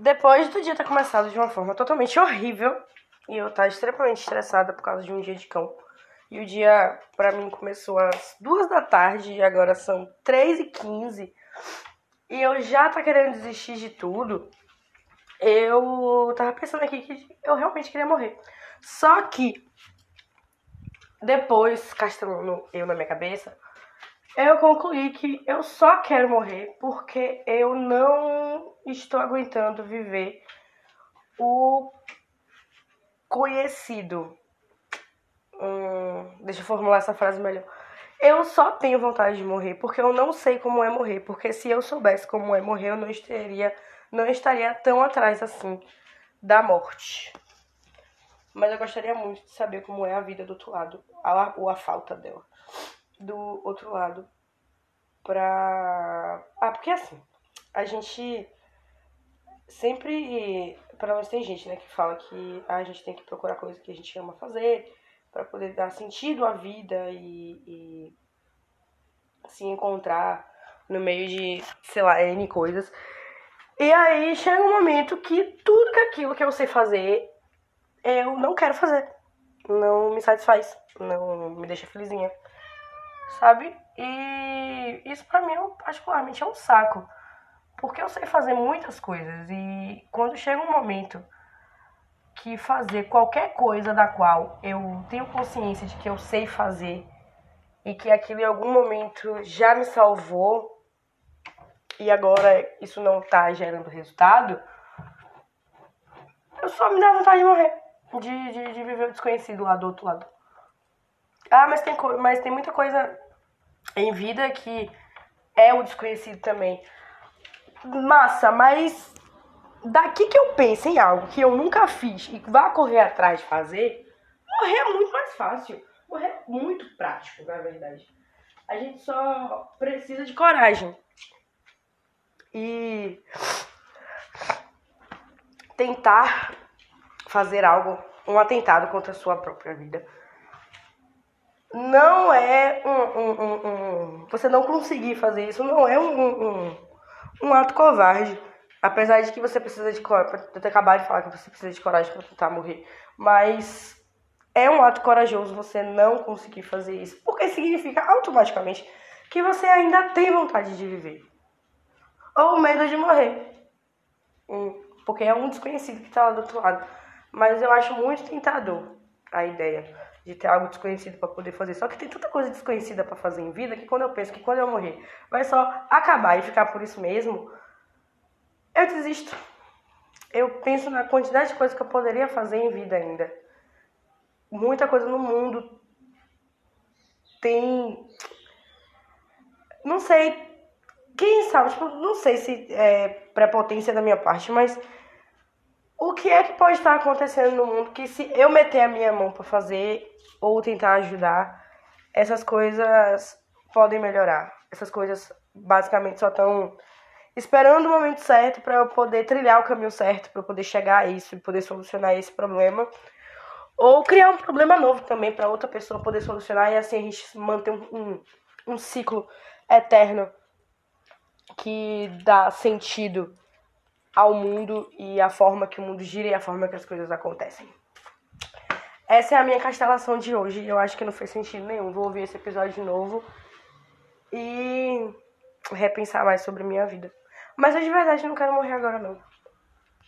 depois do dia ter começado de uma forma totalmente horrível e eu estar extremamente estressada por causa de um dia de cão. E o dia, pra mim, começou às duas da tarde e agora são três e quinze. E eu já tá querendo desistir de tudo. Eu tava pensando aqui que eu realmente queria morrer. Só que, depois, castelando eu na minha cabeça, eu concluí que eu só quero morrer porque eu não estou aguentando viver o conhecido. Hum, deixa eu formular essa frase melhor. Eu só tenho vontade de morrer porque eu não sei como é morrer. Porque se eu soubesse como é morrer, eu não estaria, não estaria tão atrás assim da morte. Mas eu gostaria muito de saber como é a vida do outro lado, a, ou a falta dela, do outro lado. Pra. Ah, porque assim, a gente sempre. Pelo menos tem gente, né, que fala que a gente tem que procurar coisa que a gente ama fazer para poder dar sentido à vida e, e se encontrar no meio de, sei lá, N coisas. E aí chega um momento que tudo aquilo que eu sei fazer, eu não quero fazer. Não me satisfaz, não me deixa felizinha. Sabe? E isso pra mim, particularmente, é um saco. Porque eu sei fazer muitas coisas e quando chega um momento que fazer qualquer coisa da qual eu tenho consciência de que eu sei fazer e que aquilo em algum momento já me salvou e agora isso não tá gerando resultado, eu só me dá vontade de morrer, de, de, de viver o desconhecido lá do outro lado. Ah, mas tem, mas tem muita coisa em vida que é o desconhecido também. Massa, mas daqui que eu penso em algo que eu nunca fiz e vá correr atrás de fazer, morrer é muito mais fácil. Morrer é muito prático, na verdade. A gente só precisa de coragem. E tentar fazer algo, um atentado contra a sua própria vida. Não é um, um, um, um Você não conseguir fazer isso não é um, um, ato covarde. Apesar de que você precisa de coragem, eu ter acabado de falar que você precisa de coragem para tentar morrer, mas é um ato corajoso você não conseguir fazer isso, porque significa automaticamente que você ainda tem vontade de viver. Ou medo de morrer, hum, porque é um desconhecido que está lá do outro lado. Mas eu acho muito tentador a ideia de ter algo desconhecido para poder fazer. Só que tem tanta coisa desconhecida para fazer em vida que quando eu penso que quando eu morrer vai só acabar e ficar por isso mesmo, eu desisto. Eu penso na quantidade de coisas que eu poderia fazer em vida ainda. Muita coisa no mundo tem. Não sei. Quem sabe? Tipo, não sei se é prepotência da minha parte, mas o que é que pode estar acontecendo no mundo que se eu meter a minha mão para fazer ou tentar ajudar, essas coisas podem melhorar. Essas coisas basicamente só estão esperando o momento certo para eu poder trilhar o caminho certo, para eu poder chegar a isso e poder solucionar esse problema. Ou criar um problema novo também para outra pessoa poder solucionar e assim a gente manter um, um, um ciclo eterno que dá sentido ao mundo e a forma que o mundo gira e a forma que as coisas acontecem. Essa é a minha castelação de hoje. Eu acho que não fez sentido nenhum. Vou ouvir esse episódio de novo e repensar mais sobre minha vida. Mas eu de verdade não quero morrer agora, não.